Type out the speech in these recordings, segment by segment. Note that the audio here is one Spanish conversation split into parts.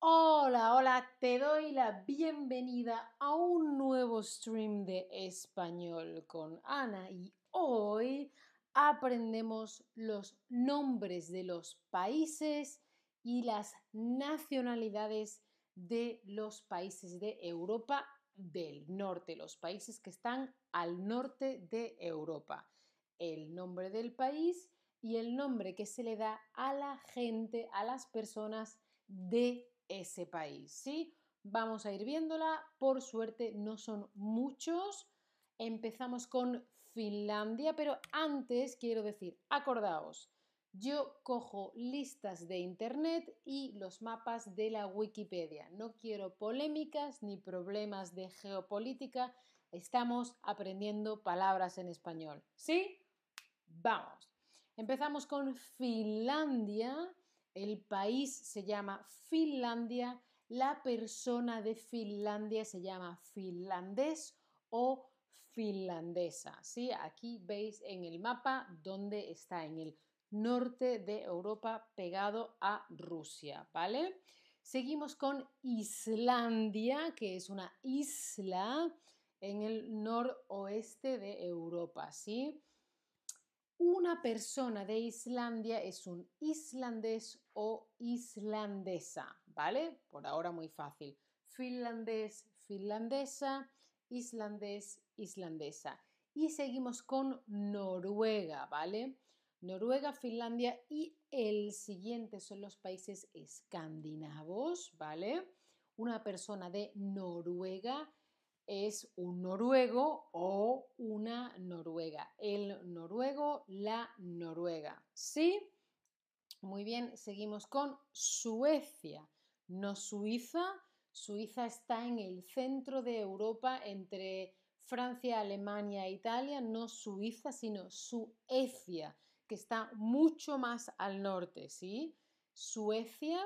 Hola, hola, te doy la bienvenida a un nuevo stream de español con Ana y hoy aprendemos los nombres de los países y las nacionalidades de los países de Europa del Norte, los países que están al norte de Europa. El nombre del país y el nombre que se le da a la gente, a las personas de ese país, ¿sí? Vamos a ir viéndola, por suerte no son muchos. Empezamos con Finlandia, pero antes quiero decir, acordaos, yo cojo listas de internet y los mapas de la Wikipedia. No quiero polémicas ni problemas de geopolítica. Estamos aprendiendo palabras en español. ¿Sí? Vamos. Empezamos con Finlandia el país se llama Finlandia, la persona de Finlandia se llama finlandés o finlandesa. ¿sí? Aquí veis en el mapa dónde está, en el norte de Europa pegado a Rusia, ¿vale? Seguimos con Islandia, que es una isla en el noroeste de Europa, ¿sí? Una persona de Islandia es un islandés o islandesa, ¿vale? Por ahora muy fácil. Finlandés, finlandesa, islandés, islandesa. Y seguimos con Noruega, ¿vale? Noruega, Finlandia y el siguiente son los países escandinavos, ¿vale? Una persona de Noruega es un noruego o una noruega. El noruego, la noruega. ¿Sí? Muy bien, seguimos con Suecia, no Suiza. Suiza está en el centro de Europa entre Francia, Alemania e Italia, no Suiza, sino Suecia, está mucho más al norte, ¿sí? Suecia,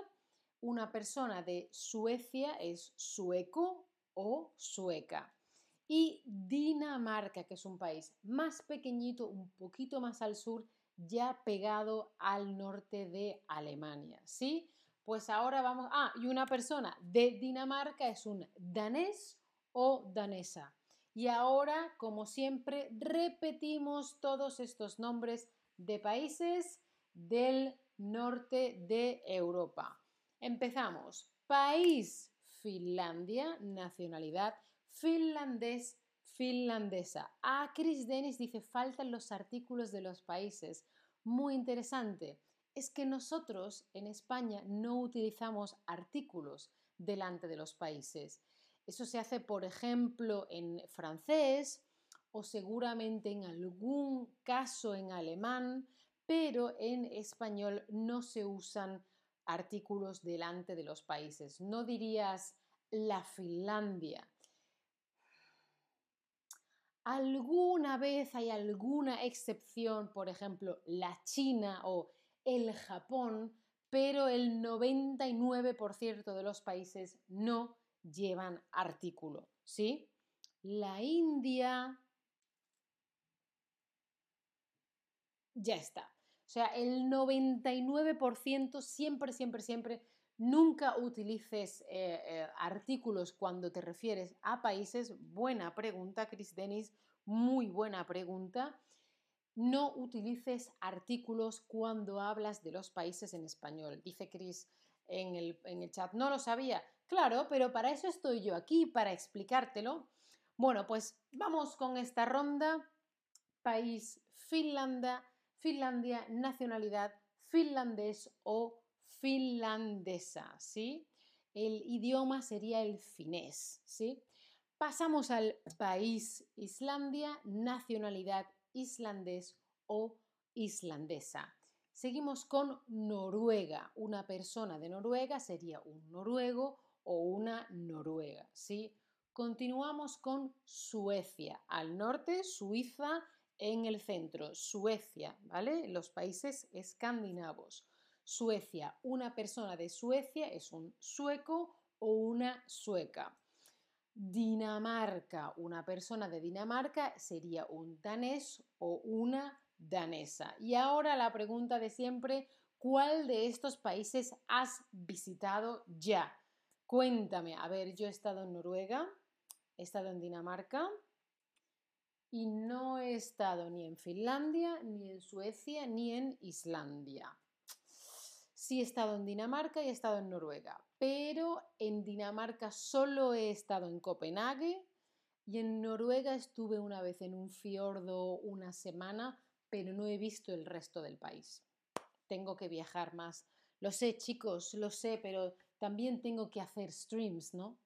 una persona de Suecia es sueco o sueca. Y Dinamarca, que es un país más pequeñito, un poquito más al sur, ya pegado al norte de Alemania, ¿sí? Pues ahora vamos, ah, y una persona de Dinamarca es un danés o danesa. Y ahora, como siempre, repetimos todos estos nombres de países del norte de Europa. Empezamos. País Finlandia, nacionalidad finlandés, finlandesa. A Chris Dennis dice, faltan los artículos de los países. Muy interesante. Es que nosotros en España no utilizamos artículos delante de los países. Eso se hace, por ejemplo, en francés o seguramente en algún caso en alemán, pero en español no se usan artículos delante de los países. No dirías la Finlandia. Alguna vez hay alguna excepción, por ejemplo, la China o el Japón, pero el 99% de los países no llevan artículo, ¿sí? La India ya está. O sea, el 99% siempre, siempre, siempre, nunca utilices eh, eh, artículos cuando te refieres a países. Buena pregunta, Chris Dennis, muy buena pregunta. No utilices artículos cuando hablas de los países en español. Dice Chris en el, en el chat, no lo sabía. Claro, pero para eso estoy yo aquí, para explicártelo. Bueno, pues vamos con esta ronda. País Finlandia, Finlandia, nacionalidad finlandés o finlandesa, ¿sí? El idioma sería el finés, ¿sí? Pasamos al país Islandia, nacionalidad islandés o islandesa. Seguimos con Noruega. Una persona de Noruega sería un noruego o una noruega, ¿sí? Continuamos con Suecia. Al norte, Suiza, en el centro, Suecia, ¿vale? Los países escandinavos. Suecia. Una persona de Suecia es un sueco o una sueca. Dinamarca. Una persona de Dinamarca sería un danés o una danesa. Y ahora la pregunta de siempre, ¿cuál de estos países has visitado ya? Cuéntame, a ver, yo he estado en Noruega, he estado en Dinamarca y no he estado ni en Finlandia, ni en Suecia, ni en Islandia. Sí he estado en Dinamarca y he estado en Noruega, pero en Dinamarca solo he estado en Copenhague y en Noruega estuve una vez en un fiordo una semana, pero no he visto el resto del país. Tengo que viajar más. Lo sé, chicos, lo sé, pero también tengo que hacer streams, ¿no?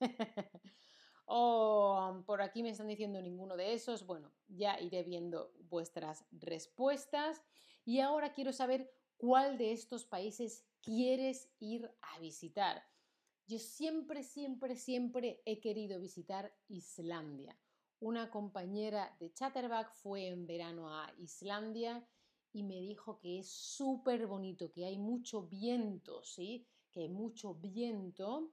o por aquí me están diciendo ninguno de esos. Bueno, ya iré viendo vuestras respuestas. Y ahora quiero saber cuál de estos países quieres ir a visitar. Yo siempre, siempre, siempre he querido visitar Islandia. Una compañera de Chatterback fue en verano a Islandia y me dijo que es súper bonito, que hay mucho viento, ¿sí? Que hay mucho viento,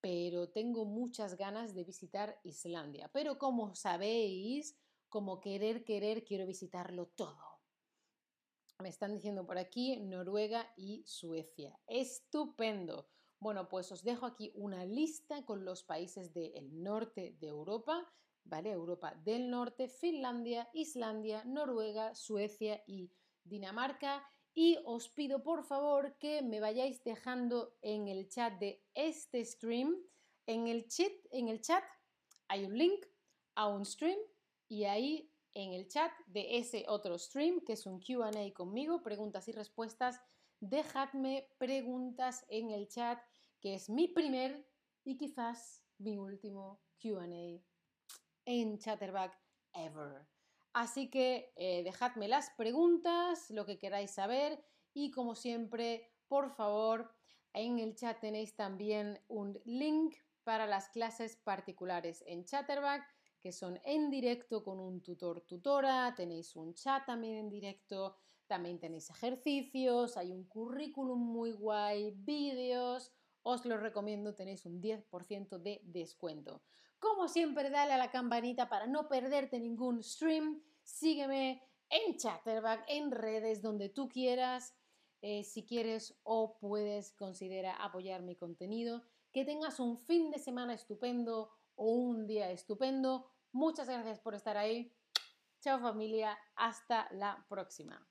pero tengo muchas ganas de visitar Islandia. Pero como sabéis, como querer, querer, quiero visitarlo todo. Me están diciendo por aquí Noruega y Suecia. Estupendo. Bueno, pues os dejo aquí una lista con los países del norte de Europa, ¿vale? Europa del norte, Finlandia, Islandia, Noruega, Suecia y Dinamarca. Y os pido por favor que me vayáis dejando en el chat de este stream. En el chat, en el chat hay un link a un stream y ahí en el chat de ese otro stream, que es un QA conmigo, preguntas y respuestas. Dejadme preguntas en el chat, que es mi primer y quizás mi último QA en Chatterback ever. Así que eh, dejadme las preguntas, lo que queráis saber y como siempre, por favor, en el chat tenéis también un link para las clases particulares en Chatterback que son en directo con un tutor tutora, tenéis un chat también en directo, también tenéis ejercicios, hay un currículum muy guay, vídeos, os lo recomiendo, tenéis un 10% de descuento. Como siempre, dale a la campanita para no perderte ningún stream, sígueme en Chatterback, en redes, donde tú quieras. Eh, si quieres o puedes, considera apoyar mi contenido. Que tengas un fin de semana estupendo o un día estupendo. Muchas gracias por estar ahí. Chao familia, hasta la próxima.